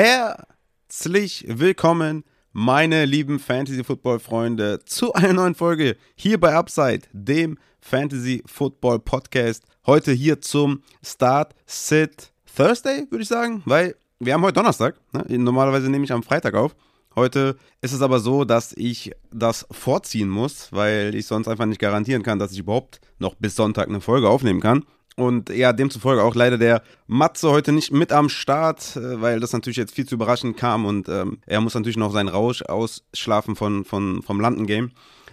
Herzlich willkommen, meine lieben Fantasy Football Freunde, zu einer neuen Folge hier bei Upside, dem Fantasy Football Podcast. Heute hier zum Start Sit Thursday, würde ich sagen, weil wir haben heute Donnerstag. Ne? Normalerweise nehme ich am Freitag auf. Heute ist es aber so, dass ich das vorziehen muss, weil ich sonst einfach nicht garantieren kann, dass ich überhaupt noch bis Sonntag eine Folge aufnehmen kann. Und ja, demzufolge auch leider der Matze heute nicht mit am Start, äh, weil das natürlich jetzt viel zu überraschend kam und ähm, er muss natürlich noch seinen Rausch ausschlafen von, von, vom Landen-Game.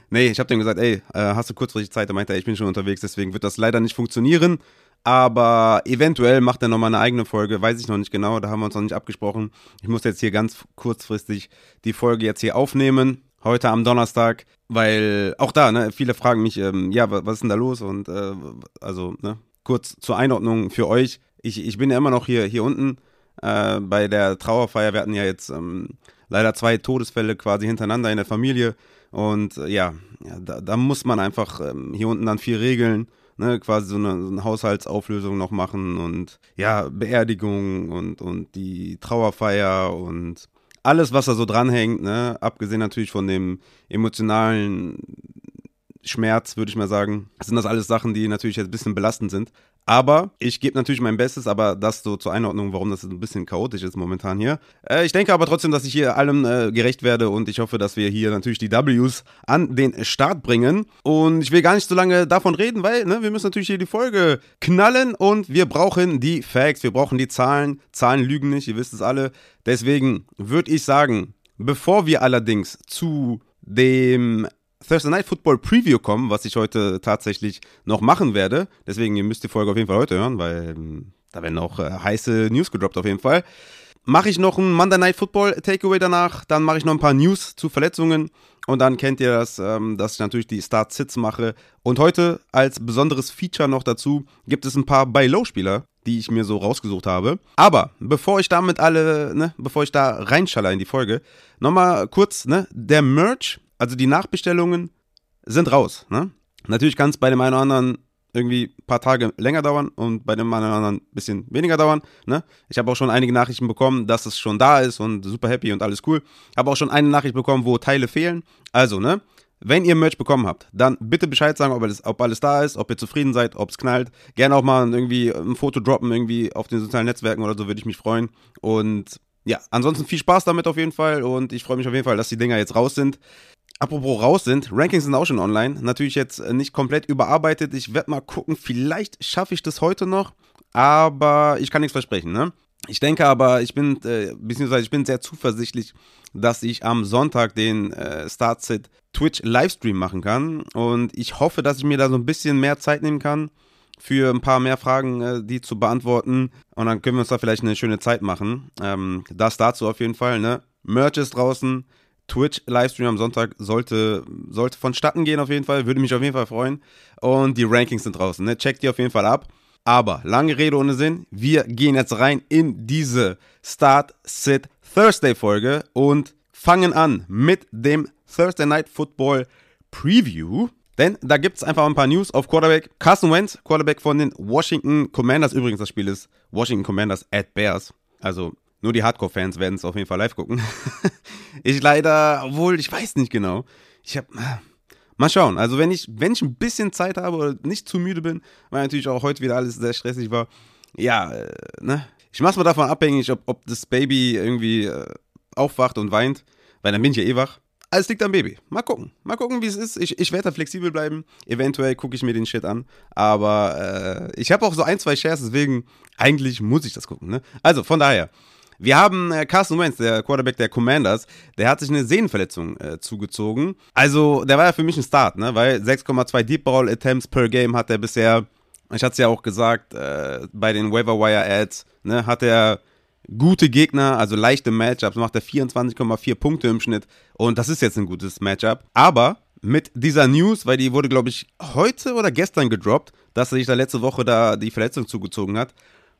Nee, ich habe dem gesagt, ey, äh, hast du kurzfristig Zeit? Er meinte, ey, ich bin schon unterwegs, deswegen wird das leider nicht funktionieren. Aber eventuell macht er nochmal eine eigene Folge, weiß ich noch nicht genau, da haben wir uns noch nicht abgesprochen. Ich muss jetzt hier ganz kurzfristig die Folge jetzt hier aufnehmen, heute am Donnerstag, weil auch da, ne, viele fragen mich, ähm, ja, was, ist denn da los? Und äh, also, ne, kurz zur Einordnung für euch. Ich, ich bin ja immer noch hier, hier unten äh, bei der Trauerfeier. Wir hatten ja jetzt ähm, leider zwei Todesfälle quasi hintereinander in der Familie. Und äh, ja, da, da, muss man einfach ähm, hier unten dann viel regeln ne, quasi so eine, so eine, Haushaltsauflösung noch machen und ja, Beerdigung und, und die Trauerfeier und alles, was da so dranhängt, ne, abgesehen natürlich von dem emotionalen Schmerz, würde ich mal sagen, sind das alles Sachen, die natürlich jetzt ein bisschen belastend sind. Aber ich gebe natürlich mein Bestes, aber das so zur Einordnung, warum das ein bisschen chaotisch ist momentan hier. Äh, ich denke aber trotzdem, dass ich hier allem äh, gerecht werde und ich hoffe, dass wir hier natürlich die Ws an den Start bringen. Und ich will gar nicht so lange davon reden, weil ne, wir müssen natürlich hier die Folge knallen und wir brauchen die Facts, wir brauchen die Zahlen. Zahlen lügen nicht, ihr wisst es alle. Deswegen würde ich sagen, bevor wir allerdings zu dem Thursday Night Football Preview kommen, was ich heute tatsächlich noch machen werde. Deswegen, ihr müsst die Folge auf jeden Fall heute hören, weil ähm, da werden auch äh, heiße News gedroppt auf jeden Fall. Mache ich noch ein Monday Night Football Takeaway danach, dann mache ich noch ein paar News zu Verletzungen und dann kennt ihr das, ähm, dass ich natürlich die Start-Sits mache. Und heute als besonderes Feature noch dazu gibt es ein paar Buy-Low-Spieler, die ich mir so rausgesucht habe. Aber bevor ich damit alle, ne, bevor ich da reinschalle in die Folge, nochmal kurz, ne, der Merch also die Nachbestellungen sind raus. Ne? Natürlich kann es bei dem einen oder anderen irgendwie ein paar Tage länger dauern und bei dem einen oder anderen ein bisschen weniger dauern. Ne? Ich habe auch schon einige Nachrichten bekommen, dass es schon da ist und super happy und alles cool. Habe auch schon eine Nachricht bekommen, wo Teile fehlen. Also, ne? Wenn ihr Merch bekommen habt, dann bitte Bescheid sagen, ob alles, ob alles da ist, ob ihr zufrieden seid, ob es knallt. Gerne auch mal irgendwie ein Foto droppen, irgendwie auf den sozialen Netzwerken oder so, würde ich mich freuen. Und ja, ansonsten viel Spaß damit auf jeden Fall und ich freue mich auf jeden Fall, dass die Dinger jetzt raus sind. Apropos raus sind, Rankings sind auch schon online. Natürlich jetzt äh, nicht komplett überarbeitet. Ich werde mal gucken, vielleicht schaffe ich das heute noch, aber ich kann nichts versprechen, ne? Ich denke aber, ich bin, äh, beziehungsweise ich bin sehr zuversichtlich, dass ich am Sonntag den äh, Startsit Twitch Livestream machen kann. Und ich hoffe, dass ich mir da so ein bisschen mehr Zeit nehmen kann für ein paar mehr Fragen, äh, die zu beantworten. Und dann können wir uns da vielleicht eine schöne Zeit machen. Ähm, das dazu auf jeden Fall, ne? Merch ist draußen. Twitch-Livestream am Sonntag sollte, sollte vonstatten gehen auf jeden Fall. Würde mich auf jeden Fall freuen. Und die Rankings sind draußen. Ne? Checkt die auf jeden Fall ab. Aber lange Rede ohne Sinn. Wir gehen jetzt rein in diese Start Sit Thursday Folge und fangen an mit dem Thursday Night Football Preview. Denn da gibt es einfach ein paar News auf Quarterback. Carson Wentz, Quarterback von den Washington Commanders. Übrigens, das Spiel ist Washington Commanders at Bears. Also nur die Hardcore-Fans werden es auf jeden Fall live gucken. ich leider, obwohl, ich weiß nicht genau. Ich habe. Mal schauen. Also, wenn ich, wenn ich ein bisschen Zeit habe oder nicht zu müde bin, weil natürlich auch heute wieder alles sehr stressig war, ja, äh, ne? Ich mach's mal davon abhängig, ob, ob das Baby irgendwie äh, aufwacht und weint, weil dann bin ich ja eh wach. Alles liegt am Baby. Mal gucken. Mal gucken, wie es ist. Ich, ich werde da flexibel bleiben. Eventuell gucke ich mir den Shit an. Aber äh, ich habe auch so ein, zwei Shares, deswegen eigentlich muss ich das gucken. Ne? Also, von daher. Wir haben äh, Carson Wentz, der Quarterback der Commanders, der hat sich eine Sehnenverletzung äh, zugezogen. Also, der war ja für mich ein Start, ne? Weil 6,2 Deep Ball Attempts per Game hat er bisher, ich hatte es ja auch gesagt, äh, bei den Waiver Wire Ads, ne, hat er gute Gegner, also leichte Matchups, macht er 24,4 Punkte im Schnitt. Und das ist jetzt ein gutes Matchup. Aber mit dieser News, weil die wurde, glaube ich, heute oder gestern gedroppt, dass er sich da letzte Woche da die Verletzung zugezogen hat.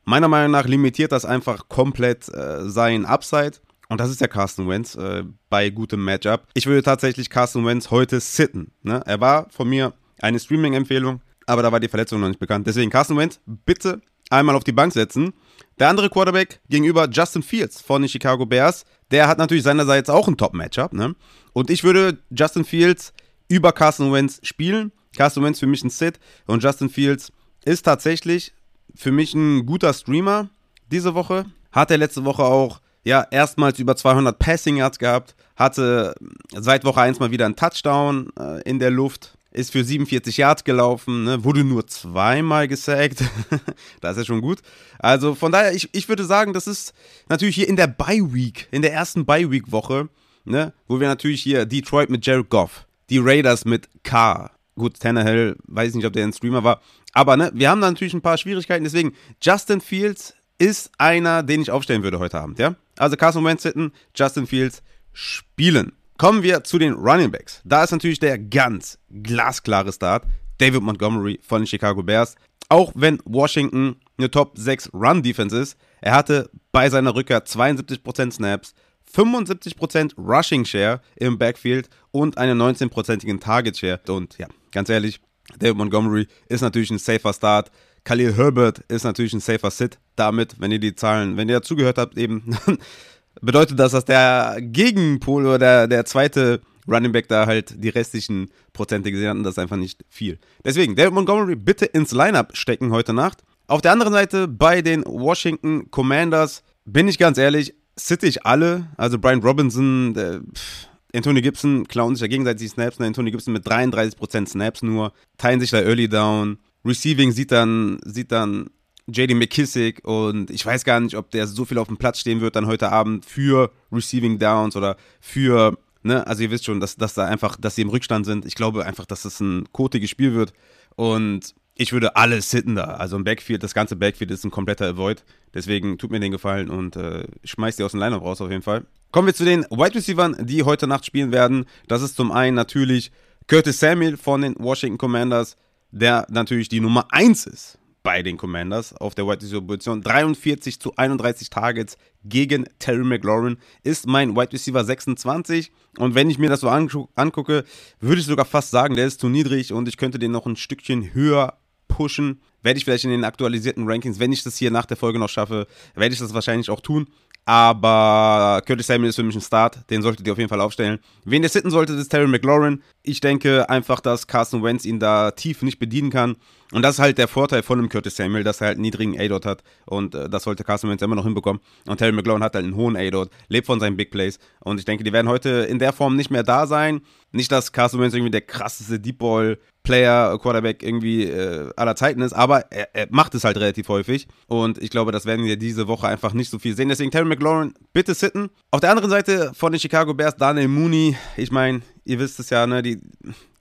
Meiner Meinung nach limitiert das einfach komplett äh, sein Upside. Und das ist der Carsten Wentz äh, bei gutem Matchup. Ich würde tatsächlich Carsten Wentz heute sitten. Ne? Er war von mir eine Streaming-Empfehlung, aber da war die Verletzung noch nicht bekannt. Deswegen Carsten Wentz, bitte einmal auf die Bank setzen. Der andere Quarterback gegenüber Justin Fields von den Chicago Bears, der hat natürlich seinerseits auch ein Top-Matchup. Ne? Und ich würde Justin Fields über Carson Wentz spielen. Carson Wentz für mich ein Sit und Justin Fields ist tatsächlich für mich ein guter Streamer diese Woche. Hat er letzte Woche auch ja, erstmals über 200 Passing Yards gehabt, hatte seit Woche 1 mal wieder einen Touchdown äh, in der Luft, ist für 47 Yards gelaufen, ne, wurde nur zweimal gesackt. das ist ja schon gut. Also von daher, ich, ich würde sagen, das ist natürlich hier in der Bye Week, in der ersten Bye Week Woche, ne, wo wir natürlich hier Detroit mit Jared Goff, die Raiders mit K. Gut, Tannehill, weiß nicht, ob der ein Streamer war. Aber ne, wir haben da natürlich ein paar Schwierigkeiten. Deswegen, Justin Fields ist einer, den ich aufstellen würde heute Abend, ja? Also Carson Wentz sitten, Justin Fields spielen. Kommen wir zu den Running Backs. Da ist natürlich der ganz glasklare Start. David Montgomery von den Chicago Bears. Auch wenn Washington eine Top 6 Run Defense ist, er hatte bei seiner Rückkehr 72% Snaps, 75% Rushing Share im Backfield und einen 19%igen Target Share. Und ja, ganz ehrlich, David Montgomery ist natürlich ein safer Start. Khalil Herbert ist natürlich ein safer Sit. Damit, wenn ihr die Zahlen, wenn ihr zugehört habt, eben, bedeutet das, dass der Gegenpol oder der, der zweite Running Back da halt die restlichen Prozente gesehen hat und das ist einfach nicht viel. Deswegen, David Montgomery bitte ins Lineup stecken heute Nacht. Auf der anderen Seite bei den Washington Commanders bin ich ganz ehrlich, sitte ich alle. Also Brian Robinson, der, pff, Anthony Gibson klauen sich ja gegenseitig Snaps. Ne? Anthony Gibson mit 33% Snaps nur, teilen sich da Early Down. Receiving sieht dann, sieht dann JD McKissick und ich weiß gar nicht, ob der so viel auf dem Platz stehen wird dann heute Abend für Receiving Downs oder für, ne, also ihr wisst schon, dass, dass da einfach, dass sie im Rückstand sind. Ich glaube einfach, dass es ein kotiges Spiel wird und ich würde alles sitten da. Also im Backfield, das ganze Backfield ist ein kompletter Avoid. Deswegen tut mir den Gefallen und äh, schmeißt die aus dem Lineup raus auf jeden Fall. Kommen wir zu den Wide Receivers, die heute Nacht spielen werden. Das ist zum einen natürlich Curtis Samuel von den Washington Commanders der natürlich die Nummer 1 ist bei den Commanders auf der Wide Receiver Position. 43 zu 31 Targets gegen Terry McLaurin ist mein Wide Receiver 26. Und wenn ich mir das so angucke, würde ich sogar fast sagen, der ist zu niedrig und ich könnte den noch ein Stückchen höher pushen. Werde ich vielleicht in den aktualisierten Rankings, wenn ich das hier nach der Folge noch schaffe, werde ich das wahrscheinlich auch tun. Aber Curtis Samuel ist für mich ein Start. Den solltet ihr auf jeden Fall aufstellen. Wen ihr sitten solltet, ist Terry McLaurin. Ich denke einfach, dass Carson Wentz ihn da tief nicht bedienen kann. Und das ist halt der Vorteil von dem Curtis Samuel, dass er halt einen niedrigen A-Dot hat. Und äh, das sollte Carson Wentz immer noch hinbekommen. Und Terry McLaurin hat halt einen hohen A-Dot, lebt von seinen Big Plays. Und ich denke, die werden heute in der Form nicht mehr da sein. Nicht, dass Carson Wentz irgendwie der krasseste Deep Ball Player, Quarterback irgendwie äh, aller Zeiten ist, aber er, er, macht es halt relativ häufig. Und ich glaube, das werden wir diese Woche einfach nicht so viel sehen. Deswegen Terry McLaurin, bitte sitten. Auf der anderen Seite von den Chicago Bears, Daniel Mooney. Ich meine, ihr wisst es ja, ne, die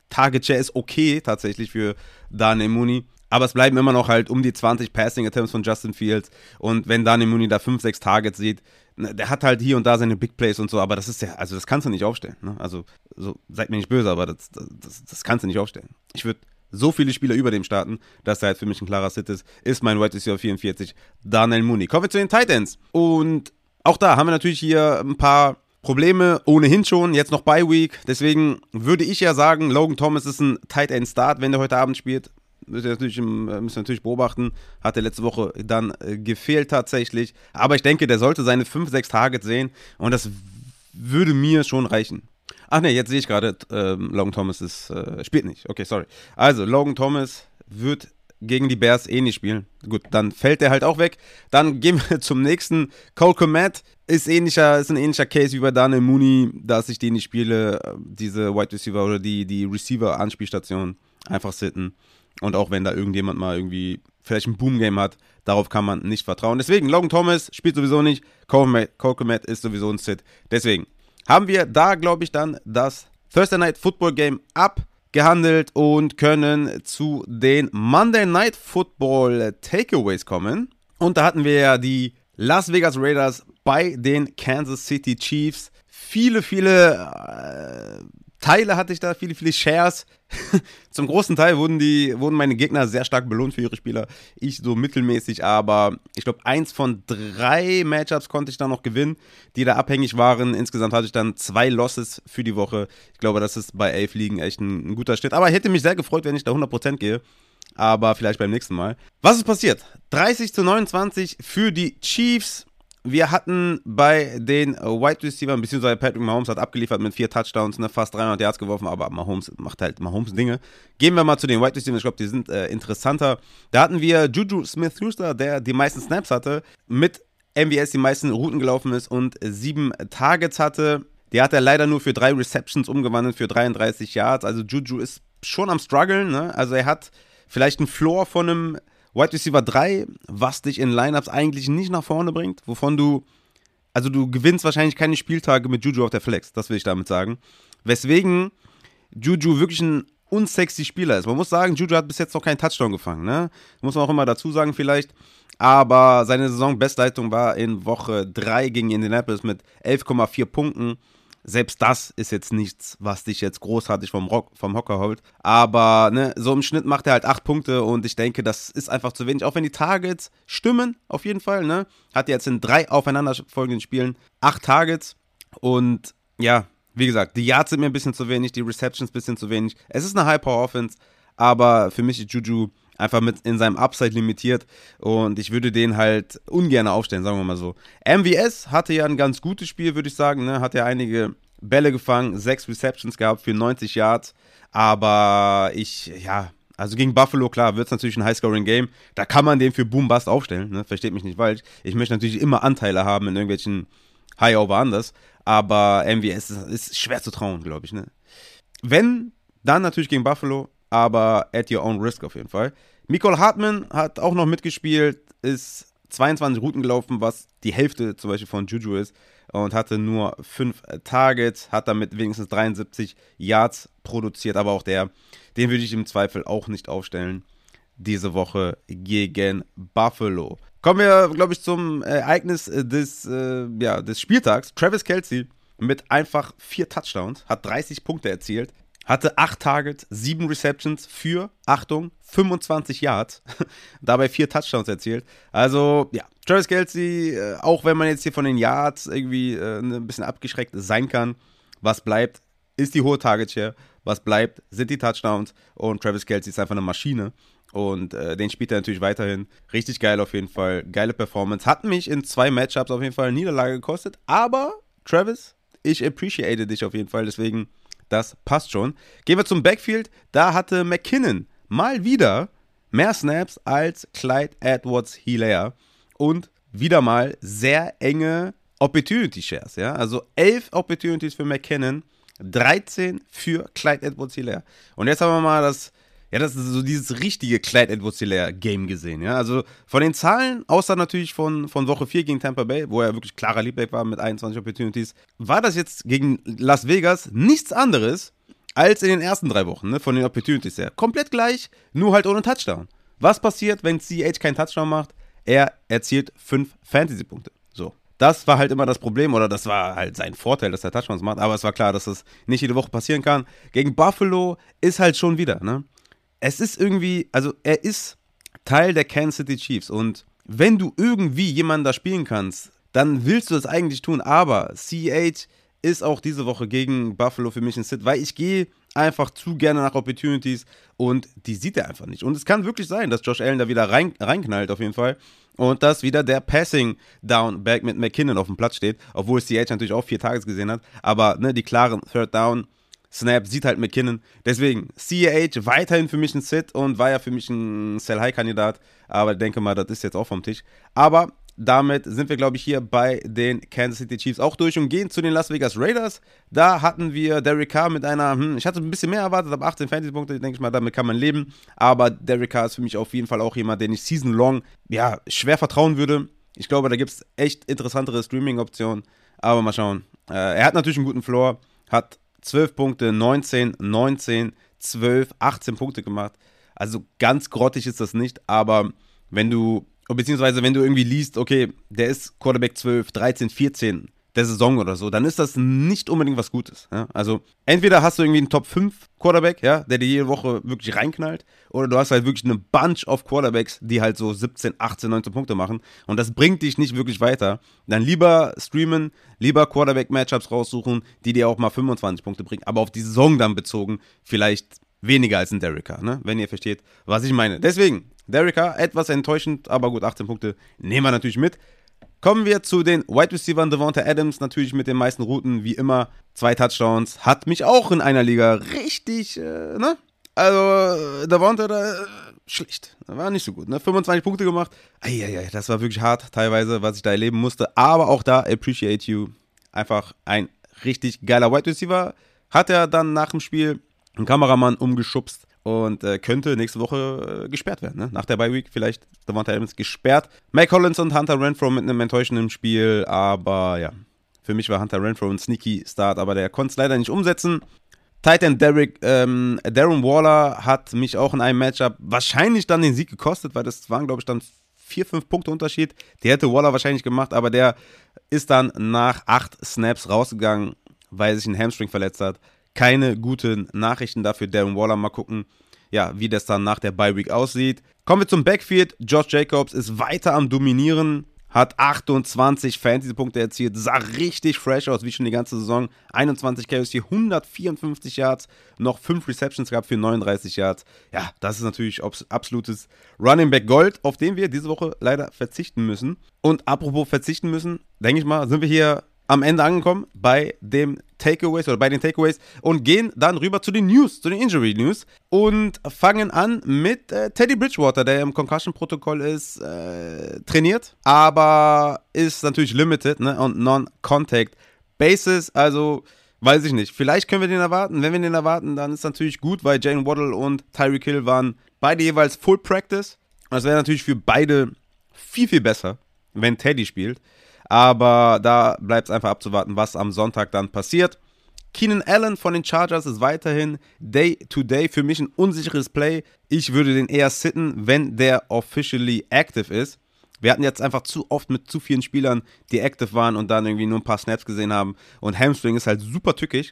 Target Share ist okay tatsächlich für Daniel Mooney. Aber es bleiben immer noch halt um die 20 Passing Attempts von Justin Fields. Und wenn Daniel Mooney da 5, 6 Targets sieht, der hat halt hier und da seine Big Plays und so, aber das ist ja, also das kannst du nicht aufstellen. Ne? Also, so, seid mir nicht böse, aber das, das, das kannst du nicht aufstellen. Ich würde so viele Spieler über dem starten, dass er halt für mich ein klarer Sit ist, ist mein Wide Receiver 44, Daniel Mooney. Kommen wir zu den Titans. Und auch da haben wir natürlich hier ein paar Probleme ohnehin schon, jetzt noch Bye Week. Deswegen würde ich ja sagen, Logan Thomas ist ein Tight End Start, wenn der heute Abend spielt müssen wir natürlich, müssen wir natürlich beobachten. Hat er letzte Woche dann äh, gefehlt tatsächlich. Aber ich denke, der sollte seine 5, 6 Targets sehen und das würde mir schon reichen. Ach ne, jetzt sehe ich gerade, äh, Logan Thomas ist, äh, spielt nicht. Okay, sorry. Also, Logan Thomas wird gegen die Bears eh nicht spielen. Gut, dann fällt er halt auch weg. Dann gehen wir zum nächsten. Cole Komet ist, ähnlicher, ist ein ähnlicher Case wie bei Daniel Mooney, dass ich den nicht spiele, äh, diese Wide Receiver oder die, die Receiver-Anspielstation einfach sitten. Und auch wenn da irgendjemand mal irgendwie vielleicht ein Boom-Game hat, darauf kann man nicht vertrauen. Deswegen, Logan Thomas spielt sowieso nicht, Cole Komet ist sowieso ein Sit. Deswegen haben wir da, glaube ich, dann das Thursday Night Football Game abgehandelt und können zu den Monday Night Football Takeaways kommen. Und da hatten wir ja die Las Vegas Raiders bei den Kansas City Chiefs. Viele, viele äh, Teile hatte ich da, viele, viele Shares. Zum großen Teil wurden, die, wurden meine Gegner sehr stark belohnt für ihre Spieler. Ich so mittelmäßig, aber ich glaube, eins von drei Matchups konnte ich dann noch gewinnen, die da abhängig waren. Insgesamt hatte ich dann zwei Losses für die Woche. Ich glaube, das ist bei elf Ligen echt ein, ein guter Schnitt. Aber hätte mich sehr gefreut, wenn ich da 100% gehe. aber vielleicht beim nächsten Mal. Was ist passiert? 30 zu 29 für die Chiefs. Wir hatten bei den Wide Receivers, beziehungsweise Patrick Mahomes hat abgeliefert mit vier Touchdowns, ne, fast 300 Yards geworfen, aber Mahomes macht halt Mahomes Dinge. Gehen wir mal zu den Wide Receivers, ich glaube, die sind äh, interessanter. Da hatten wir Juju Smith-Schuster, der die meisten Snaps hatte, mit MVS die meisten Routen gelaufen ist und sieben Targets hatte. Die hat er leider nur für drei Receptions umgewandelt für 33 Yards. Also Juju ist schon am struggeln. Ne? Also er hat vielleicht einen Floor von einem Wide Receiver 3, was dich in Lineups eigentlich nicht nach vorne bringt, wovon du, also du gewinnst wahrscheinlich keine Spieltage mit Juju auf der Flex, das will ich damit sagen. Weswegen Juju wirklich ein unsexy Spieler ist. Man muss sagen, Juju hat bis jetzt noch keinen Touchdown gefangen, ne? Muss man auch immer dazu sagen vielleicht. Aber seine Saisonbestleitung war in Woche 3 gegen Indianapolis mit 11,4 Punkten selbst das ist jetzt nichts, was dich jetzt großartig vom, Rock, vom Hocker holt. Aber ne, so im Schnitt macht er halt acht Punkte und ich denke, das ist einfach zu wenig. Auch wenn die Targets stimmen, auf jeden Fall. Ne? Hat jetzt in drei aufeinanderfolgenden Spielen acht Targets und ja, wie gesagt, die Yards sind mir ein bisschen zu wenig, die Receptions ein bisschen zu wenig. Es ist eine High-Power-Offense, aber für mich ist Juju einfach mit in seinem Upside limitiert und ich würde den halt ungern aufstellen, sagen wir mal so. MVS hatte ja ein ganz gutes Spiel, würde ich sagen, ne? hat ja einige Bälle gefangen, sechs Receptions gehabt für 90 Yards, aber ich, ja, also gegen Buffalo, klar, wird es natürlich ein High-Scoring-Game. Da kann man den für Boom-Bust aufstellen, ne? versteht mich nicht falsch. Ich möchte natürlich immer Anteile haben in irgendwelchen High-Over-Anders, aber MVS ist, ist schwer zu trauen, glaube ich. Ne? Wenn, dann natürlich gegen Buffalo, aber at your own risk auf jeden Fall. Nicole Hartman hat auch noch mitgespielt, ist 22 Routen gelaufen, was die Hälfte zum Beispiel von Juju ist und hatte nur 5 Targets, hat damit wenigstens 73 Yards produziert, aber auch der, den würde ich im Zweifel auch nicht aufstellen diese Woche gegen Buffalo. Kommen wir, glaube ich, zum Ereignis des, äh, ja, des Spieltags. Travis Kelsey mit einfach vier Touchdowns, hat 30 Punkte erzielt, hatte 8 Targets, 7 Receptions für, Achtung, 25 Yards, dabei 4 Touchdowns erzielt. Also, ja, Travis Kelsey, äh, auch wenn man jetzt hier von den Yards irgendwie äh, ein bisschen abgeschreckt sein kann, was bleibt, ist die hohe Target Share, was bleibt, sind die Touchdowns und Travis Kelsey ist einfach eine Maschine. Und äh, den spielt er natürlich weiterhin. Richtig geil auf jeden Fall. Geile Performance. Hat mich in zwei Matchups auf jeden Fall eine Niederlage gekostet. Aber, Travis, ich appreciate dich auf jeden Fall. Deswegen das passt schon. Gehen wir zum Backfield. Da hatte McKinnon mal wieder mehr Snaps als Clyde Edwards Hilaire und wieder mal sehr enge Opportunity Shares. Ja? Also 11 Opportunities für McKinnon, 13 für Clyde Edwards Hilaire. Und jetzt haben wir mal das ja, das ist so dieses richtige Clyde Edwards Game gesehen. Ja? Also von den Zahlen, außer natürlich von, von Woche 4 gegen Tampa Bay, wo er wirklich klarer Leadback war mit 21 Opportunities, war das jetzt gegen Las Vegas nichts anderes als in den ersten drei Wochen ne? von den Opportunities her. Komplett gleich, nur halt ohne Touchdown. Was passiert, wenn CH keinen Touchdown macht? Er erzielt 5 Fantasy-Punkte. So. Das war halt immer das Problem oder das war halt sein Vorteil, dass er Touchdowns macht. Aber es war klar, dass das nicht jede Woche passieren kann. Gegen Buffalo ist halt schon wieder, ne? Es ist irgendwie, also er ist Teil der Kansas City Chiefs und wenn du irgendwie jemanden da spielen kannst, dann willst du das eigentlich tun, aber CH ist auch diese Woche gegen Buffalo für mich ein Sit, weil ich gehe einfach zu gerne nach Opportunities und die sieht er einfach nicht. Und es kann wirklich sein, dass Josh Allen da wieder rein, reinknallt auf jeden Fall und dass wieder der Passing Down Back mit McKinnon auf dem Platz steht, obwohl CH natürlich auch vier Tages gesehen hat, aber ne, die klaren Third Down Snap sieht halt McKinnon. Deswegen, CAH weiterhin für mich ein Sit und war ja für mich ein Sell-High-Kandidat. Aber ich denke mal, das ist jetzt auch vom Tisch. Aber damit sind wir, glaube ich, hier bei den Kansas City Chiefs auch durch und gehen zu den Las Vegas Raiders. Da hatten wir Derek Carr mit einer, hm, ich hatte ein bisschen mehr erwartet, aber 18 Fantasy-Punkte, denke ich mal, damit kann man leben. Aber Derek Carr ist für mich auf jeden Fall auch jemand, den ich season long, ja, schwer vertrauen würde. Ich glaube, da gibt es echt interessantere Streaming-Optionen. Aber mal schauen. Äh, er hat natürlich einen guten Floor, hat 12 Punkte, 19, 19, 12, 18 Punkte gemacht. Also ganz grottig ist das nicht, aber wenn du, beziehungsweise wenn du irgendwie liest, okay, der ist Quarterback 12, 13, 14, der Saison oder so, dann ist das nicht unbedingt was Gutes. Ja? Also entweder hast du irgendwie einen Top 5 Quarterback, ja, der dir jede Woche wirklich reinknallt, oder du hast halt wirklich eine Bunch of Quarterbacks, die halt so 17, 18, 19 Punkte machen und das bringt dich nicht wirklich weiter. Dann lieber streamen, lieber Quarterback-Matchups raussuchen, die dir auch mal 25 Punkte bringen, aber auf die Saison dann bezogen vielleicht weniger als ein Carr, ne? wenn ihr versteht, was ich meine. Deswegen, Carr, etwas enttäuschend, aber gut, 18 Punkte nehmen wir natürlich mit. Kommen wir zu den Wide Receivers. Devonta Adams natürlich mit den meisten Routen, wie immer. Zwei Touchdowns. Hat mich auch in einer Liga richtig, äh, ne? Also, Devonta, da, äh, schlecht. War nicht so gut, ne? 25 Punkte gemacht. Eieiei, das war wirklich hart, teilweise, was ich da erleben musste. Aber auch da, appreciate you. Einfach ein richtig geiler Wide Receiver. Hat er dann nach dem Spiel einen Kameramann umgeschubst und äh, könnte nächste Woche äh, gesperrt werden. Ne? Nach der Bye Week vielleicht Devonta Adams gesperrt. Mike Collins und Hunter Renfro mit einem enttäuschenden Spiel, aber ja, für mich war Hunter Renfro ein sneaky Start, aber der konnte es leider nicht umsetzen. Titan Derek, ähm, Darren Waller hat mich auch in einem Matchup wahrscheinlich dann den Sieg gekostet, weil das waren, glaube ich, dann vier, fünf Punkte Unterschied. Der hätte Waller wahrscheinlich gemacht, aber der ist dann nach acht Snaps rausgegangen, weil sich ein Hamstring verletzt hat keine guten Nachrichten dafür. Darren Waller mal gucken, ja, wie das dann nach der Bye Week aussieht. Kommen wir zum Backfield. Josh Jacobs ist weiter am Dominieren, hat 28 Fantasy-Punkte erzielt, sah richtig fresh aus, wie schon die ganze Saison. 21 Carries hier, 154 Yards, noch 5 Receptions gehabt für 39 Yards. Ja, das ist natürlich absolutes Running Back Gold, auf den wir diese Woche leider verzichten müssen. Und apropos verzichten müssen, denke ich mal, sind wir hier am Ende angekommen bei dem Takeaways oder bei den Takeaways und gehen dann rüber zu den News, zu den Injury News und fangen an mit äh, Teddy Bridgewater, der im Concussion-Protokoll ist, äh, trainiert, aber ist natürlich limited ne, und non-contact basis, also weiß ich nicht. Vielleicht können wir den erwarten. Wenn wir den erwarten, dann ist natürlich gut, weil Jane Waddle und Tyreek Hill waren beide jeweils Full Practice. Das wäre natürlich für beide viel, viel besser, wenn Teddy spielt. Aber da bleibt es einfach abzuwarten, was am Sonntag dann passiert. Keenan Allen von den Chargers ist weiterhin Day-to-Day -Day für mich ein unsicheres Play. Ich würde den eher sitten, wenn der officially active ist. Wir hatten jetzt einfach zu oft mit zu vielen Spielern, die active waren und dann irgendwie nur ein paar Snaps gesehen haben. Und Hamstring ist halt super tückig.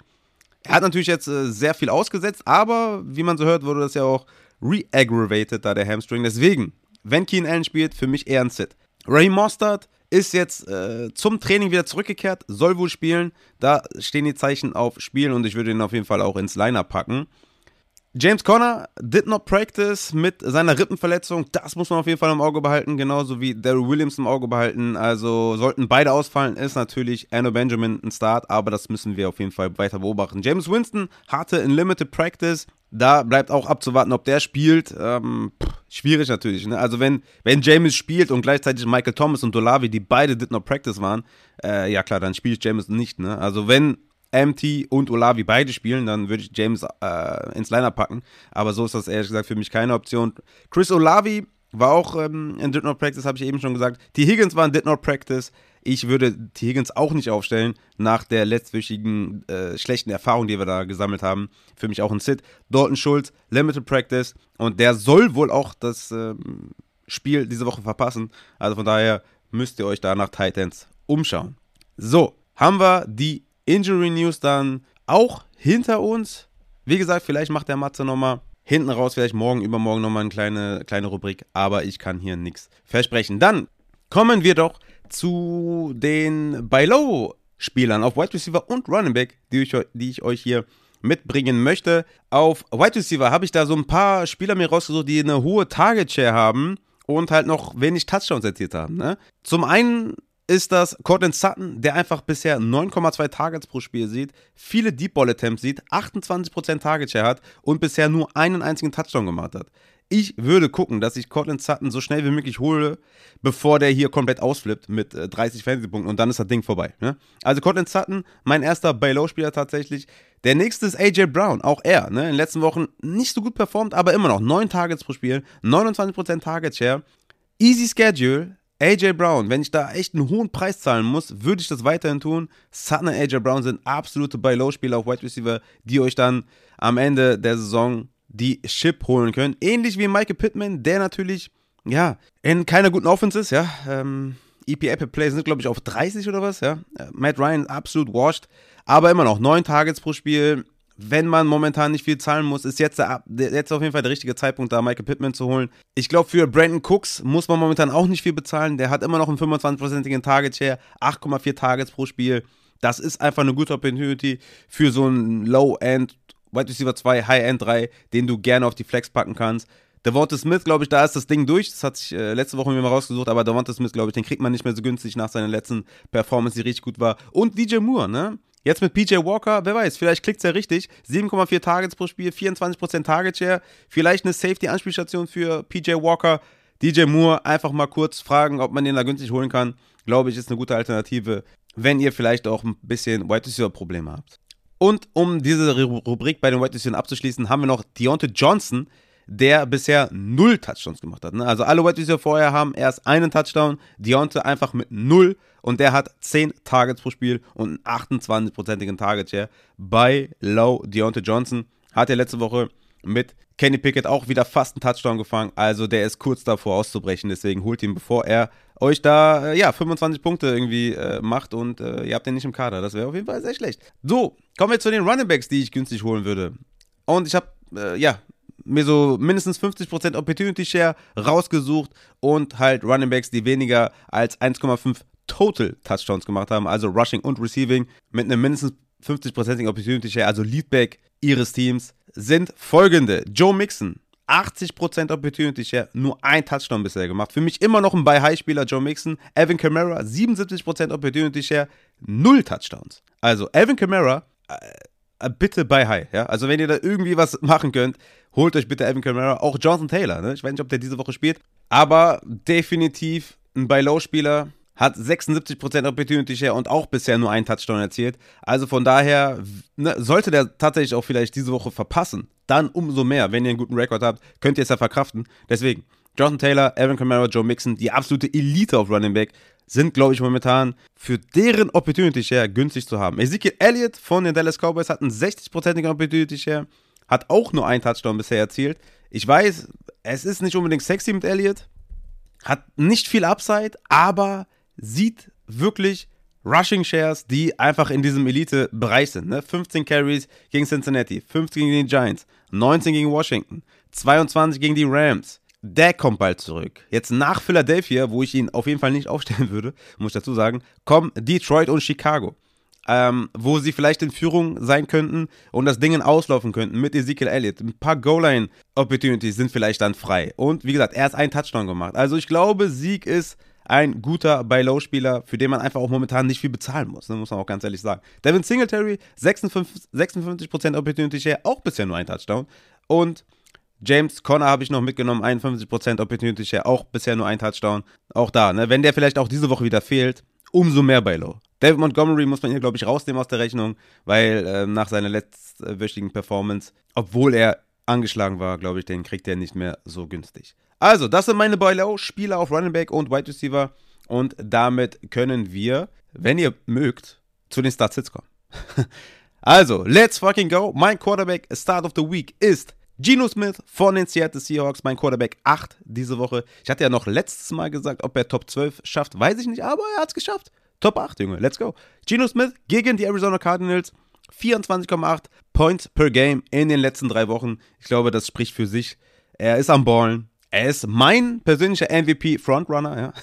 Er hat natürlich jetzt äh, sehr viel ausgesetzt, aber wie man so hört, wurde das ja auch re-aggravated, da der Hamstring. Deswegen, wenn Keenan Allen spielt, für mich eher ein Sit. Ray Mostert ist jetzt äh, zum Training wieder zurückgekehrt, soll wohl spielen. Da stehen die Zeichen auf Spielen und ich würde ihn auf jeden Fall auch ins Liner packen. James Conner did not practice mit seiner Rippenverletzung. Das muss man auf jeden Fall im Auge behalten, genauso wie Daryl Williams im Auge behalten. Also sollten beide ausfallen, ist natürlich Anno Benjamin ein Start, aber das müssen wir auf jeden Fall weiter beobachten. James Winston hatte in Limited Practice. Da bleibt auch abzuwarten, ob der spielt. Ähm, pff, schwierig natürlich. Ne? Also wenn, wenn James spielt und gleichzeitig Michael Thomas und Dolavi, die beide did not practice waren, äh, ja klar, dann spielt James nicht. Ne? Also wenn MT und Olavi beide spielen, dann würde ich James äh, ins Liner packen. Aber so ist das ehrlich gesagt für mich keine Option. Chris Olavi war auch ähm, in Did Not Practice, habe ich eben schon gesagt. T. Higgins war in Did Not Practice. Ich würde. Higgins auch nicht aufstellen, nach der letztwöchigen äh, schlechten Erfahrung, die wir da gesammelt haben. Für mich auch ein Sit. Dalton Schultz, Limited Practice. Und der soll wohl auch das ähm, Spiel diese Woche verpassen. Also von daher müsst ihr euch da nach Titans umschauen. So, haben wir die Injury News dann auch hinter uns. Wie gesagt, vielleicht macht der Matze nochmal hinten raus, vielleicht morgen, übermorgen nochmal eine kleine, kleine Rubrik, aber ich kann hier nichts versprechen. Dann kommen wir doch zu den Buy Low Spielern auf Wide Receiver und Running Back, die ich, die ich euch hier mitbringen möchte. Auf Wide Receiver habe ich da so ein paar Spieler mir rausgesucht, die eine hohe Target Share haben und halt noch wenig Touchdowns erzielt haben. Ne? Zum einen ist das Cortland Sutton, der einfach bisher 9,2 Targets pro Spiel sieht, viele Deep Ball Attempts sieht, 28% Target Share hat und bisher nur einen einzigen Touchdown gemacht hat. Ich würde gucken, dass ich Cortland Sutton so schnell wie möglich hole, bevor der hier komplett ausflippt mit 30 äh, Fantasy-Punkten und dann ist das Ding vorbei. Ne? Also Cortland Sutton, mein erster Buy-Low-Spieler tatsächlich. Der nächste ist AJ Brown, auch er. Ne? In den letzten Wochen nicht so gut performt, aber immer noch 9 Targets pro Spiel, 29% Target Share. Easy Schedule, AJ Brown, wenn ich da echt einen hohen Preis zahlen muss, würde ich das weiterhin tun. Sutton und AJ Brown sind absolute Buy-Low-Spieler auf Wide Receiver, die euch dann am Ende der Saison die Chip holen können. Ähnlich wie Michael Pittman, der natürlich, ja, in keiner guten Offense ist, ja. Ähm, EPA per Play sind, glaube ich, auf 30 oder was, ja. Äh, Matt Ryan absolut washed, aber immer noch 9 Targets pro Spiel, wenn man momentan nicht viel zahlen muss, ist jetzt, der, jetzt auf jeden Fall der richtige Zeitpunkt, da Michael Pittman zu holen. Ich glaube, für Brandon Cooks muss man momentan auch nicht viel bezahlen. Der hat immer noch einen 25-prozentigen Target Share, 8,4 Targets pro Spiel. Das ist einfach eine gute Opportunity für so einen Low-End Wide Receiver 2, High-End 3, den du gerne auf die Flex packen kannst. Devonta Smith, glaube ich, da ist das Ding durch. Das hat sich äh, letzte Woche mir mal rausgesucht, aber Devonta Smith, glaube ich, den kriegt man nicht mehr so günstig nach seiner letzten Performance, die richtig gut war. Und DJ Moore, ne? Jetzt mit PJ Walker, wer weiß, vielleicht klickt es ja richtig. 7,4 Targets pro Spiel, 24% Target Share, vielleicht eine Safety-Anspielstation für PJ Walker. DJ Moore einfach mal kurz fragen, ob man den da günstig holen kann. Glaube ich, ist eine gute Alternative, wenn ihr vielleicht auch ein bisschen White Receiver Probleme habt. Und um diese Rubrik bei den White Receiver abzuschließen, haben wir noch Deontay Johnson, der bisher null Touchdowns gemacht hat. Ne? Also alle White Receiver vorher haben erst einen Touchdown, Deontay einfach mit null und der hat 10 Targets pro Spiel und einen 28-prozentigen Target Share bei Low Deontay Johnson. Hat er letzte Woche mit Kenny Pickett auch wieder fast einen Touchdown gefangen. Also der ist kurz davor auszubrechen. Deswegen holt ihn, bevor er euch da äh, ja 25 Punkte irgendwie äh, macht und äh, ihr habt den nicht im Kader. Das wäre auf jeden Fall sehr schlecht. So, kommen wir zu den Running Backs, die ich günstig holen würde. Und ich habe äh, ja mir so mindestens 50% Opportunity Share rausgesucht und halt Running Backs, die weniger als 1,5 Total Touchdowns gemacht haben, also Rushing und Receiving mit einem mindestens 50%igen Opportunity Share, also Leadback ihres Teams, sind folgende. Joe Mixon, 80% Opportunity Share, nur ein Touchdown bisher gemacht. Für mich immer noch ein Buy-High-Spieler, Joe Mixon. Evan Kamara, 77% Opportunity Share, null Touchdowns. Also, Evan Kamara, äh, bitte Buy-High, ja. Also, wenn ihr da irgendwie was machen könnt, holt euch bitte Evan Kamara. Auch Jonathan Taylor, ne? Ich weiß nicht, ob der diese Woche spielt, aber definitiv ein Buy-Low-Spieler hat 76% Opportunity Share und auch bisher nur einen Touchdown erzielt. Also von daher ne, sollte der tatsächlich auch vielleicht diese Woche verpassen. Dann umso mehr, wenn ihr einen guten Rekord habt, könnt ihr es ja verkraften. Deswegen, Jonathan Taylor, Aaron Kamara, Joe Mixon, die absolute Elite auf Running Back, sind, glaube ich, momentan für deren Opportunity Share günstig zu haben. Ezekiel Elliott von den Dallas Cowboys hat einen 60%igen Opportunity Share, hat auch nur einen Touchdown bisher erzielt. Ich weiß, es ist nicht unbedingt sexy mit Elliott, hat nicht viel Upside, aber sieht wirklich Rushing Shares, die einfach in diesem Elite-Bereich sind. Ne? 15 Carries gegen Cincinnati, 15 gegen die Giants, 19 gegen Washington, 22 gegen die Rams. Der kommt bald zurück. Jetzt nach Philadelphia, wo ich ihn auf jeden Fall nicht aufstellen würde, muss ich dazu sagen, kommen Detroit und Chicago. Ähm, wo sie vielleicht in Führung sein könnten und das Ding auslaufen könnten mit Ezekiel Elliott. Ein paar Goal-Line-Opportunities sind vielleicht dann frei. Und wie gesagt, er hat einen Touchdown gemacht. Also ich glaube, Sieg ist ein guter Buy-Low-Spieler, für den man einfach auch momentan nicht viel bezahlen muss, ne, muss man auch ganz ehrlich sagen. Devin Singletary, 56%, 56% Opportunity Share, auch bisher nur ein Touchdown. Und James Conner habe ich noch mitgenommen, 51% Opportunity Share, auch bisher nur ein Touchdown. Auch da, ne, wenn der vielleicht auch diese Woche wieder fehlt, umso mehr Buy-Low. David Montgomery muss man hier, glaube ich, rausnehmen aus der Rechnung, weil äh, nach seiner letztwöchigen Performance, obwohl er angeschlagen war, glaube ich, den kriegt er nicht mehr so günstig. Also, das sind meine Boiler-Spieler auf Running Back und Wide Receiver. Und damit können wir, wenn ihr mögt, zu den Start-Sits kommen. also, let's fucking go. Mein Quarterback Start of the Week ist Geno Smith von den Seattle Seahawks, mein Quarterback 8 diese Woche. Ich hatte ja noch letztes Mal gesagt, ob er Top 12 schafft, weiß ich nicht, aber er hat es geschafft. Top 8, Junge, let's go. Geno Smith gegen die Arizona Cardinals, 24,8 Points per Game in den letzten drei Wochen. Ich glaube, das spricht für sich. Er ist am Ballen, er ist mein persönlicher MVP-Frontrunner, ja.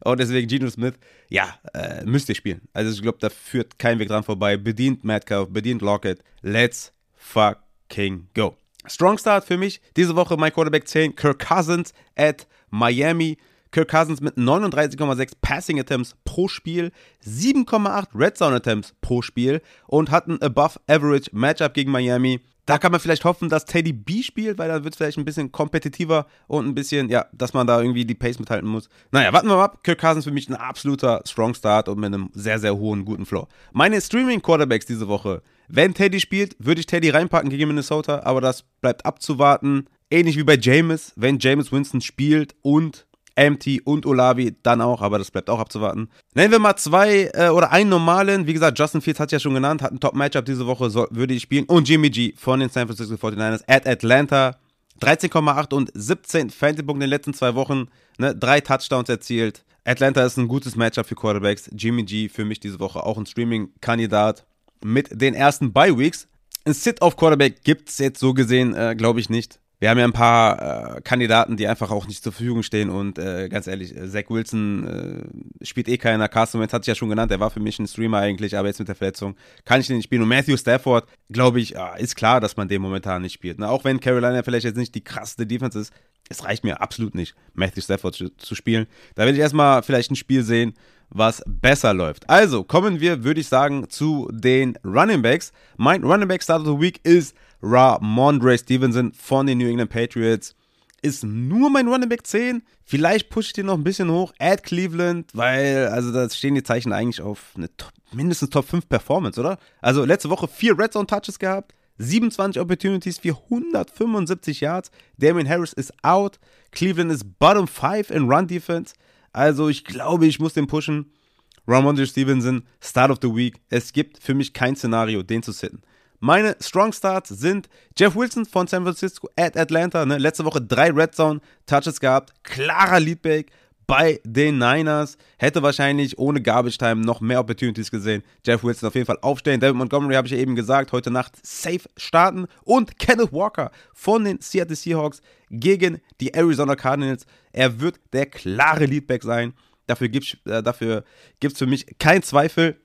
Und deswegen Geno Smith, ja, äh, müsst ihr spielen. Also ich glaube, da führt kein Weg dran vorbei. Bedient Metcalf, bedient Lockett. Let's fucking go. Strong Start für mich. Diese Woche mein Quarterback 10, Kirk Cousins at Miami. Kirk Cousins mit 39,6 Passing Attempts pro Spiel, 7,8 Red Zone Attempts pro Spiel und hat ein Above Average Matchup gegen Miami. Da kann man vielleicht hoffen, dass Teddy B spielt, weil dann wird es vielleicht ein bisschen kompetitiver und ein bisschen, ja, dass man da irgendwie die Pace mithalten muss. Naja, warten wir mal ab. Kirk Cousins für mich ein absoluter Strong Start und mit einem sehr, sehr hohen, guten Floor. Meine Streaming-Quarterbacks diese Woche. Wenn Teddy spielt, würde ich Teddy reinpacken gegen Minnesota, aber das bleibt abzuwarten. Ähnlich wie bei James, wenn James Winston spielt und Empty und Olavi dann auch, aber das bleibt auch abzuwarten. Nennen wir mal zwei äh, oder einen normalen. Wie gesagt, Justin Fields hat ja schon genannt, hat ein Top-Matchup diese Woche, soll, würde ich spielen. Und Jimmy G von den San Francisco 49ers at Atlanta. 13,8 und 17 Fantasy-Punkte in den letzten zwei Wochen. Ne, drei Touchdowns erzielt. Atlanta ist ein gutes Matchup für Quarterbacks. Jimmy G für mich diese Woche auch ein Streaming-Kandidat mit den ersten Bye-Weeks. Ein Sit-Off-Quarterback gibt es jetzt so gesehen, äh, glaube ich nicht. Wir haben ja ein paar äh, Kandidaten, die einfach auch nicht zur Verfügung stehen und äh, ganz ehrlich, äh, Zach Wilson äh, spielt eh keiner. Carson Wentz hat sich ja schon genannt, der war für mich ein Streamer eigentlich, aber jetzt mit der Verletzung kann ich den nicht spielen. Und Matthew Stafford, glaube ich, äh, ist klar, dass man den momentan nicht spielt. Ne? Auch wenn Carolina vielleicht jetzt nicht die krasseste Defense ist, es reicht mir absolut nicht, Matthew Stafford zu, zu spielen. Da will ich erstmal vielleicht ein Spiel sehen, was besser läuft. Also kommen wir, würde ich sagen, zu den Running Backs. Mein Running Back Start of the Week ist Ramondre Stevenson von den New England Patriots. Ist nur mein Running Back 10. Vielleicht pushe ich den noch ein bisschen hoch. Add Cleveland, weil, also da stehen die Zeichen eigentlich auf eine Top, mindestens Top 5 Performance, oder? Also letzte Woche vier Red Zone Touches gehabt. 27 Opportunities für 175 Yards. Damien Harris ist out. Cleveland ist bottom 5 in Run Defense. Also ich glaube, ich muss den pushen. Ramondre Stevenson, Start of the Week. Es gibt für mich kein Szenario, den zu sitten. Meine Strong Starts sind Jeff Wilson von San Francisco at Atlanta. Ne? Letzte Woche drei Red Zone Touches gehabt. Klarer Leadback bei den Niners. Hätte wahrscheinlich ohne Garbage Time noch mehr Opportunities gesehen. Jeff Wilson auf jeden Fall aufstellen. David Montgomery habe ich ja eben gesagt, heute Nacht safe starten. Und Kenneth Walker von den Seattle Seahawks gegen die Arizona Cardinals. Er wird der klare Leadback sein. Dafür gibt es äh, für mich keinen Zweifel.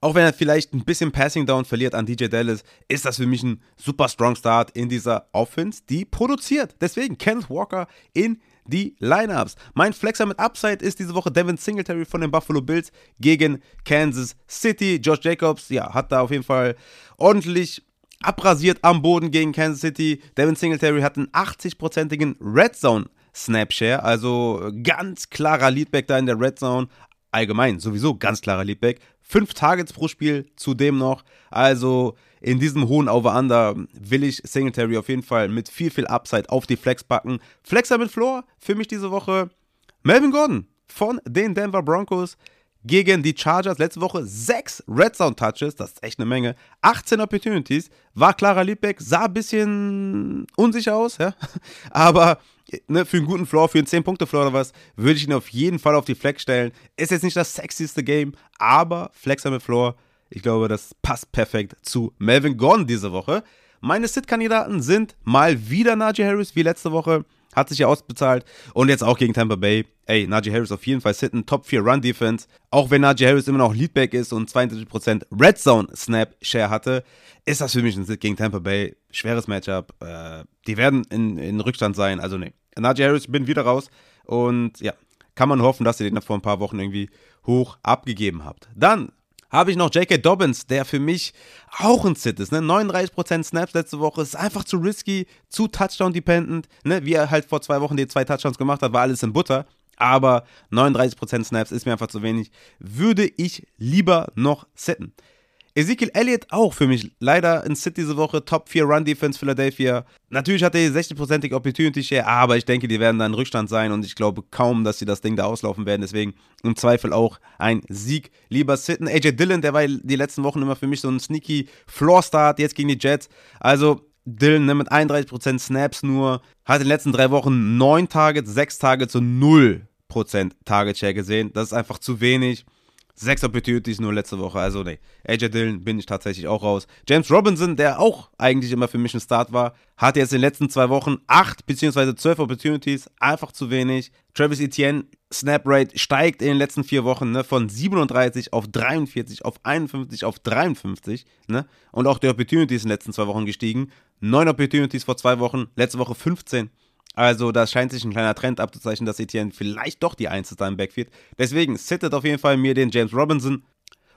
Auch wenn er vielleicht ein bisschen Passing Down verliert an DJ Dallas, ist das für mich ein super strong Start in dieser Offense, die produziert. Deswegen Kenneth Walker in die Lineups. Mein Flexer mit Upside ist diese Woche Devin Singletary von den Buffalo Bills gegen Kansas City. Josh Jacobs, ja, hat da auf jeden Fall ordentlich abrasiert am Boden gegen Kansas City. Devin Singletary hat einen 80-prozentigen Red Zone Snapshare, also ganz klarer Leadback da in der Red Zone. Allgemein sowieso ganz klarer Leadback. Fünf Targets pro Spiel zudem noch. Also in diesem hohen Over-Under will ich Singletary auf jeden Fall mit viel, viel Upside auf die Flex packen. Flexer mit Floor für mich diese Woche Melvin Gordon von den Denver Broncos gegen die Chargers. Letzte Woche sechs Red Zone Touches, das ist echt eine Menge. 18 Opportunities, war klarer Leadback, sah ein bisschen unsicher aus, ja. Aber ne, für einen guten Floor, für einen 10-Punkte-Floor oder was, würde ich ihn auf jeden Fall auf die Flex stellen. Ist jetzt nicht das sexieste Game, aber Flexer mit Floor, ich glaube, das passt perfekt zu Melvin Gordon diese Woche. Meine Sit-Kandidaten sind mal wieder Najee Harris wie letzte Woche. Hat sich ja ausbezahlt. Und jetzt auch gegen Tampa Bay. Ey, Najee Harris auf jeden Fall sitten. Top 4 Run Defense. Auch wenn Najee Harris immer noch Leadback ist und 72% Red Zone Snap Share hatte, ist das für mich ein Sit gegen Tampa Bay. Schweres Matchup. Äh, die werden in, in Rückstand sein. Also nee. Najee Harris, bin wieder raus. Und ja, kann man hoffen, dass ihr den vor ein paar Wochen irgendwie hoch abgegeben habt. Dann habe ich noch J.K. Dobbins, der für mich auch ein Sit ist. Ne? 39% Snaps letzte Woche ist einfach zu risky, zu Touchdown-dependent. Ne? Wie er halt vor zwei Wochen die zwei Touchdowns gemacht hat, war alles in Butter. Aber 39% Snaps ist mir einfach zu wenig. Würde ich lieber noch sitten. Ezekiel Elliott auch für mich leider in City diese Woche Top 4 Run Defense Philadelphia. Natürlich hat er 60%ige Opportunity Share, aber ich denke, die werden da in Rückstand sein und ich glaube kaum, dass sie das Ding da auslaufen werden. Deswegen im Zweifel auch ein Sieg. Lieber sitten. AJ Dillon, der war die letzten Wochen immer für mich so ein sneaky Floor Start jetzt gegen die Jets. Also Dillon ne, mit 31% Snaps nur, hat in den letzten drei Wochen 9 Targets, 6 Targets und 0% Target Share gesehen. Das ist einfach zu wenig. Sechs Opportunities nur letzte Woche. Also, nee. AJ Dillon bin ich tatsächlich auch raus. James Robinson, der auch eigentlich immer für mich ein Start war, hat jetzt in den letzten zwei Wochen acht bzw. zwölf Opportunities. Einfach zu wenig. Travis Etienne, Snap Rate steigt in den letzten vier Wochen ne, von 37 auf 43, auf 51, auf 53. Ne? Und auch die Opportunities in den letzten zwei Wochen gestiegen. Neun Opportunities vor zwei Wochen, letzte Woche 15. Also da scheint sich ein kleiner Trend abzuzeichnen, dass Etienne vielleicht doch die Einzige im Backfield. Deswegen sittet auf jeden Fall mir den James Robinson.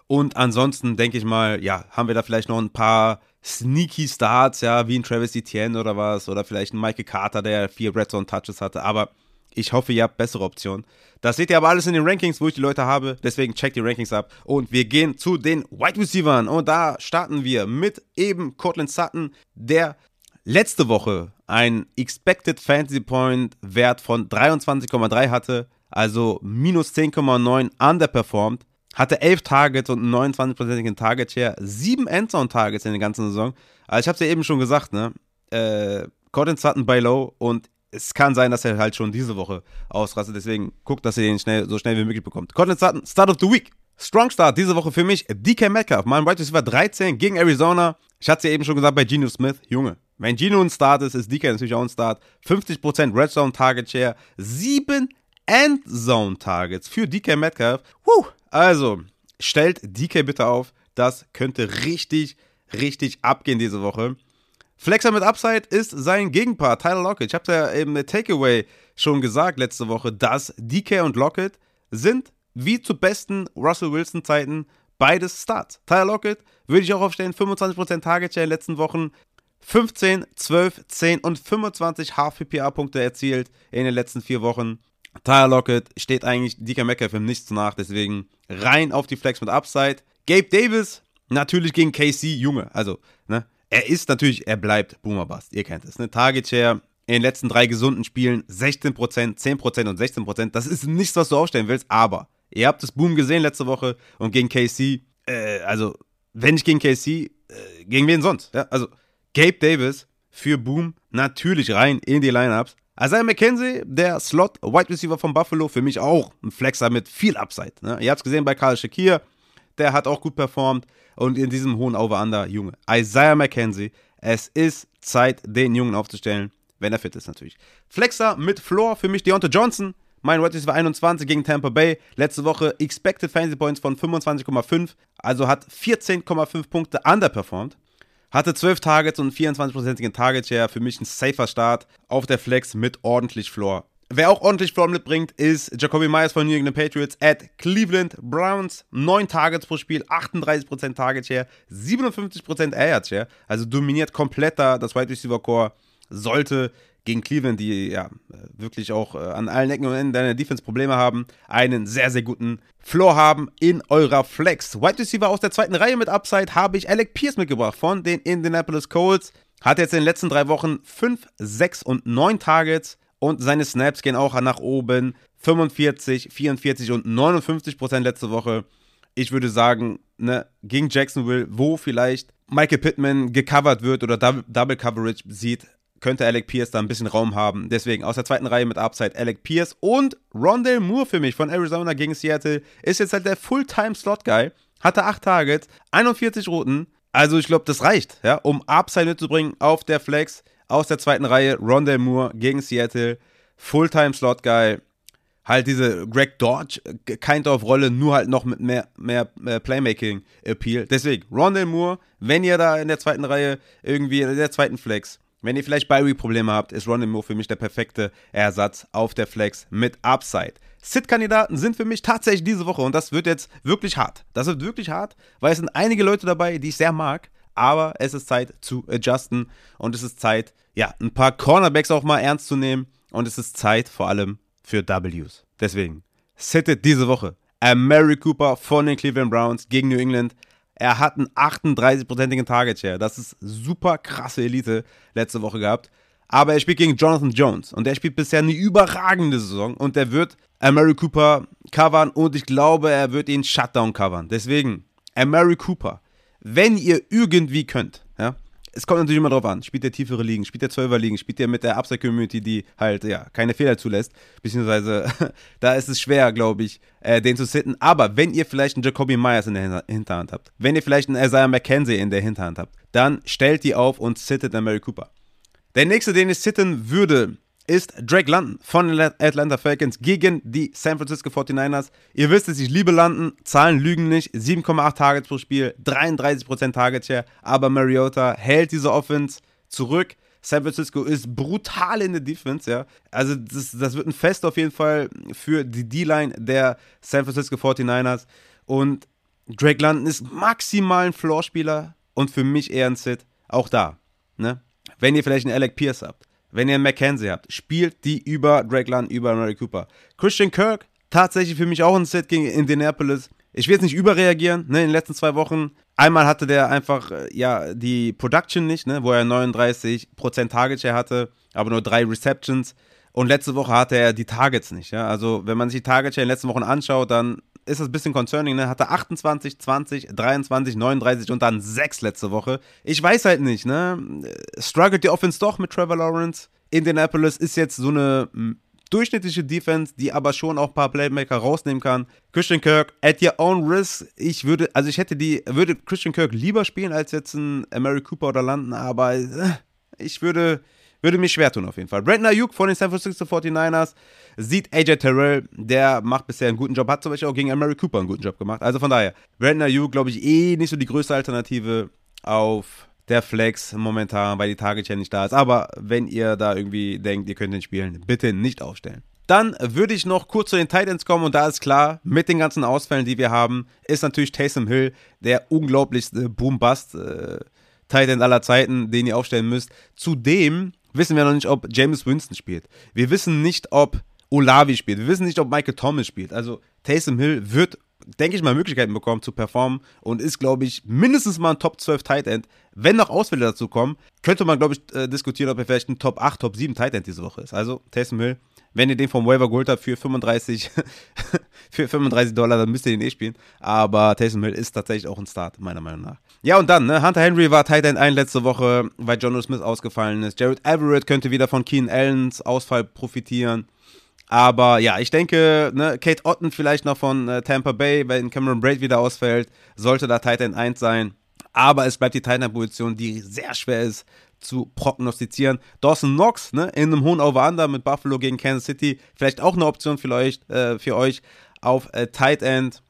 Und ansonsten denke ich mal, ja, haben wir da vielleicht noch ein paar sneaky Starts, ja, wie ein Travis Etienne oder was. Oder vielleicht ein Michael Carter, der vier Red Zone Touches hatte. Aber ich hoffe, ihr habt bessere Optionen. Das seht ihr aber alles in den Rankings, wo ich die Leute habe. Deswegen checkt die Rankings ab. Und wir gehen zu den Wide Receivers. Und da starten wir mit eben Cortland Sutton, der letzte Woche ein Expected Fantasy Point Wert von 23,3 hatte, also minus 10,9 underperformed, hatte 11 Targets und einen 29%igen Target Share, 7 Endzone Targets in der ganzen Saison. Also ich habe es ja eben schon gesagt, ne? Äh, Cotton Sutton bei Low und es kann sein, dass er halt schon diese Woche ausrastet. Deswegen guckt, dass ihr den schnell, so schnell wie möglich bekommt. Cotton Sutton, Start of the Week. Strong Start diese Woche für mich. DK Metcalf, mein Wide Receiver 13 gegen Arizona. Ich hatte es ja eben schon gesagt bei Geno Smith. Junge, Wenn Gino ein Start ist, ist DK natürlich auch ein Start. 50% Red Zone Target Share, 7 Endzone Targets für DK Metcalf. Puh, also, stellt DK bitte auf. Das könnte richtig, richtig abgehen diese Woche. Flexer mit Upside ist sein Gegenpart, Tyler Lockett. Ich habe ja im Takeaway schon gesagt letzte Woche, dass DK und Lockett sind wie zu besten Russell Wilson Zeiten beides Starts. Tyler Lockett würde ich auch aufstellen, 25% Target Share in den letzten Wochen, 15, 12, 10 und 25 Half-PPA-Punkte erzielt in den letzten vier Wochen. Tyler Lockett steht eigentlich DK Metcalf im Nichts nach, deswegen rein auf die Flex mit Upside. Gabe Davis, natürlich gegen KC, Junge, also, ne, er ist natürlich, er bleibt Boomer Bust, ihr kennt es, ne, Target Share in den letzten drei gesunden Spielen 16%, 10% und 16%, das ist nichts, was du aufstellen willst, aber ihr habt das Boom gesehen letzte Woche und gegen KC, äh, also, wenn nicht gegen KC, äh, gegen wen sonst, ja, also, Gabe Davis für Boom natürlich rein in die Lineups. Isaiah McKenzie, der Slot Wide Receiver von Buffalo, für mich auch ein Flexer mit viel Upside. Ne? Ihr habt es gesehen bei Karl Shakir, der hat auch gut performt und in diesem hohen Over-Under, Junge. Isaiah McKenzie, es ist Zeit, den Jungen aufzustellen, wenn er fit ist natürlich. Flexer mit Floor, für mich Deontay Johnson, mein Wide Receiver 21 gegen Tampa Bay. Letzte Woche Expected Fantasy Points von 25,5, also hat 14,5 Punkte underperformed. Hatte 12 Targets und 24%igen Target Share. Für mich ein safer Start auf der Flex mit ordentlich Floor. Wer auch ordentlich Floor mitbringt, ist Jacoby Myers von New England Patriots at Cleveland Browns. 9 Targets pro Spiel, 38% Target Share, 57% Air Share. Also dominiert komplett da das Wide Receiver Core. Sollte gegen Cleveland, die ja wirklich auch äh, an allen Ecken und Enden deiner Defense Probleme haben, einen sehr, sehr guten Floor haben in eurer Flex. Wide Receiver aus der zweiten Reihe mit Upside habe ich Alec Pierce mitgebracht von den Indianapolis Colts. Hat jetzt in den letzten drei Wochen 5, 6 und 9 Targets und seine Snaps gehen auch nach oben. 45, 44 und 59 Prozent letzte Woche. Ich würde sagen, ne, gegen Jacksonville, wo vielleicht Michael Pittman gecovert wird oder Double Coverage sieht, könnte Alec Pierce da ein bisschen Raum haben. Deswegen aus der zweiten Reihe mit Upside Alec Pierce und Rondell Moore für mich von Arizona gegen Seattle ist jetzt halt der Fulltime-Slot-Guy. Hatte 8 Targets, 41 Routen. Also ich glaube, das reicht, ja, um Upside mitzubringen auf der Flex aus der zweiten Reihe. Rondell Moore gegen Seattle. Fulltime-Slot-Guy. Halt diese Greg Dodge kind of Rolle, nur halt noch mit mehr, mehr, mehr Playmaking-Appeal. Deswegen, Rondell Moore, wenn ihr da in der zweiten Reihe irgendwie in der zweiten Flex wenn ihr vielleicht Bi-Week-Probleme habt, ist Ronnie Moore für mich der perfekte Ersatz auf der Flex mit Upside. Sit-Kandidaten sind für mich tatsächlich diese Woche und das wird jetzt wirklich hart. Das wird wirklich hart, weil es sind einige Leute dabei, die ich sehr mag, aber es ist Zeit zu adjusten und es ist Zeit, ja, ein paar Cornerbacks auch mal ernst zu nehmen und es ist Zeit vor allem für Ws. Deswegen, sittet diese Woche Mary Cooper von den Cleveland Browns gegen New England. Er hat einen 38-prozentigen Target Share. Das ist super krasse Elite letzte Woche gehabt. Aber er spielt gegen Jonathan Jones und der spielt bisher eine überragende Saison und der wird Amari Cooper covern und ich glaube, er wird ihn Shutdown covern. Deswegen, Amari Cooper, wenn ihr irgendwie könnt, es kommt natürlich immer drauf an. Spielt der tiefere Ligen, spielt der 12er Ligen, spielt der mit der Upside-Community, die halt, ja, keine Fehler zulässt. Beziehungsweise, da ist es schwer, glaube ich, äh, den zu sitten. Aber wenn ihr vielleicht einen Jacoby Myers in der Hinterhand habt, wenn ihr vielleicht einen Isaiah McKenzie in der Hinterhand habt, dann stellt die auf und sittet den Mary Cooper. Der nächste, den ich sitten würde, ist Drake London von den Atlanta Falcons gegen die San Francisco 49ers. Ihr wisst es, ich liebe London, Zahlen lügen nicht, 7,8 Targets pro Spiel, 33% Target Share, aber Mariota hält diese Offense zurück. San Francisco ist brutal in der Defense, ja. Also das, das wird ein Fest auf jeden Fall für die D-Line der San Francisco 49ers. Und Drake London ist maximal ein Floorspieler und für mich eher ein Sit. Auch da, ne? Wenn ihr vielleicht einen Alec Pierce habt wenn ihr einen McKenzie habt, spielt die über Drake London, über Mary Cooper. Christian Kirk, tatsächlich für mich auch ein Set gegen Indianapolis. Ich will jetzt nicht überreagieren, ne, in den letzten zwei Wochen. Einmal hatte der einfach, äh, ja, die Production nicht, ne, wo er 39% Target Share hatte, aber nur drei Receptions. Und letzte Woche hatte er die Targets nicht, ja. Also, wenn man sich die Target Share in den letzten Wochen anschaut, dann ist das ein bisschen concerning, ne? Hatte 28, 20, 23, 39 und dann 6 letzte Woche. Ich weiß halt nicht, ne? Struggelt die Offense doch mit Trevor Lawrence. Indianapolis ist jetzt so eine hm, durchschnittliche Defense, die aber schon auch ein paar Playmaker rausnehmen kann. Christian Kirk at your own risk. Ich würde, also ich hätte die, würde Christian Kirk lieber spielen als jetzt ein Mary Cooper oder London, aber äh, ich würde, würde mich schwer tun auf jeden Fall. Brandon Ayuk von den San Francisco 49ers sieht AJ Terrell, der macht bisher einen guten Job, hat zum Beispiel auch gegen Mary Cooper einen guten Job gemacht. Also von daher, Brandon Ayuk, glaube ich, eh nicht so die größte Alternative auf der Flex momentan, weil die Target ja nicht da ist. Aber wenn ihr da irgendwie denkt, ihr könnt den spielen, bitte nicht aufstellen. Dann würde ich noch kurz zu den Titans kommen und da ist klar, mit den ganzen Ausfällen, die wir haben, ist natürlich Taysom Hill der unglaublichste Boom-Bust äh, aller Zeiten, den ihr aufstellen müsst. Zudem wissen wir noch nicht, ob James Winston spielt. Wir wissen nicht, ob Olavi spielt. Wir wissen nicht, ob Michael Thomas spielt. Also Taysom Hill wird denke ich mal, Möglichkeiten bekommen zu performen und ist, glaube ich, mindestens mal ein Top 12 Tight End. Wenn noch Ausfälle dazu kommen, könnte man, glaube ich, äh, diskutieren, ob er vielleicht ein Top 8, Top 7 Tight End diese Woche ist. Also, Taysom Hill, wenn ihr den vom Waiver geholt habt für 35, für 35 Dollar, dann müsst ihr den eh spielen. Aber Taysom Hill ist tatsächlich auch ein Start, meiner Meinung nach. Ja, und dann, ne, Hunter Henry war Tight End ein letzte Woche, weil John Smith ausgefallen ist. Jared Everett könnte wieder von Keenan Allens Ausfall profitieren. Aber ja, ich denke, ne, Kate Otten vielleicht noch von äh, Tampa Bay, wenn Cameron Braid wieder ausfällt, sollte da Titan 1 sein. Aber es bleibt die Titan-Position, die sehr schwer ist zu prognostizieren. Dawson Knox, ne, in einem hohen Over-Under mit Buffalo gegen Kansas City, vielleicht auch eine Option für euch, äh, für euch auf äh, Tight End.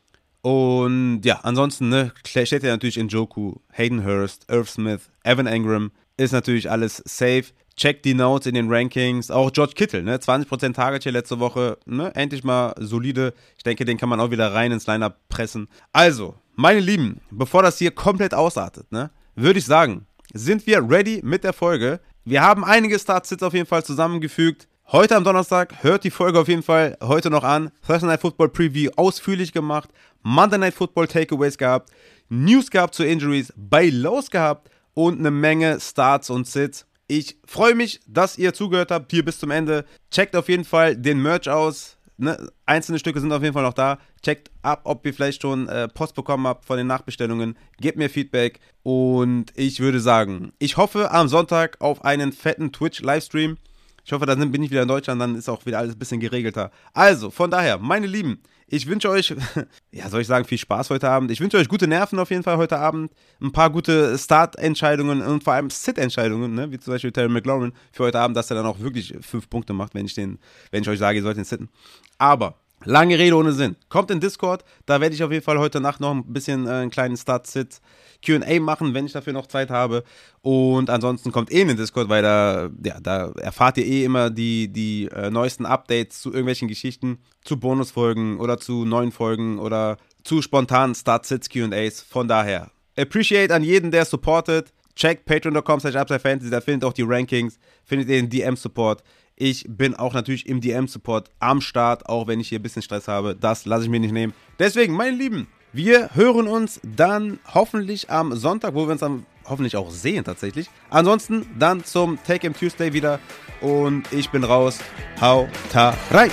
Und ja, ansonsten ne, steht ja natürlich in Joku, Hayden Hurst, Irv Smith, Evan Engram, ist natürlich alles safe. Checkt die Notes in den Rankings. Auch George Kittle, ne? 20% Target hier letzte Woche. Ne? Endlich mal solide. Ich denke, den kann man auch wieder rein ins Lineup pressen. Also, meine Lieben, bevor das hier komplett ausartet, ne, würde ich sagen, sind wir ready mit der Folge. Wir haben einige Startsits auf jeden Fall zusammengefügt. Heute am Donnerstag hört die Folge auf jeden Fall heute noch an. Thursday Night Football Preview ausführlich gemacht. Monday Night Football Takeaways gehabt. News gehabt zu Injuries. Bei Lows gehabt. Und eine Menge Starts und Sits. Ich freue mich, dass ihr zugehört habt hier bis zum Ende. Checkt auf jeden Fall den Merch aus. Ne? Einzelne Stücke sind auf jeden Fall noch da. Checkt ab, ob ihr vielleicht schon äh, Post bekommen habt von den Nachbestellungen. Gebt mir Feedback. Und ich würde sagen, ich hoffe am Sonntag auf einen fetten Twitch-Livestream. Ich hoffe, dann bin ich wieder in Deutschland, dann ist auch wieder alles ein bisschen geregelter. Also, von daher, meine Lieben, ich wünsche euch, ja, soll ich sagen, viel Spaß heute Abend. Ich wünsche euch gute Nerven auf jeden Fall heute Abend. Ein paar gute Start-Entscheidungen und vor allem Sit-Entscheidungen, ne? wie zum Beispiel Terry McLaurin für heute Abend, dass er dann auch wirklich fünf Punkte macht, wenn ich, den, wenn ich euch sage, ihr sollt ihn sitten. Aber Lange Rede ohne Sinn. Kommt in Discord, da werde ich auf jeden Fall heute Nacht noch ein bisschen äh, einen kleinen Start-Sit QA machen, wenn ich dafür noch Zeit habe. Und ansonsten kommt eh in den Discord, weil da, ja, da erfahrt ihr eh immer die, die äh, neuesten Updates zu irgendwelchen Geschichten, zu Bonusfolgen oder zu neuen Folgen oder zu spontanen Start-Sits QAs. Von daher, appreciate an jeden, der supportet. Checkt patreon.com slash da findet auch die Rankings, findet ihr den DM-Support. Ich bin auch natürlich im DM-Support am Start, auch wenn ich hier ein bisschen Stress habe. Das lasse ich mir nicht nehmen. Deswegen, meine Lieben, wir hören uns dann hoffentlich am Sonntag, wo wir uns dann hoffentlich auch sehen tatsächlich. Ansonsten dann zum Take-Em Tuesday wieder und ich bin raus. Hau ta rein!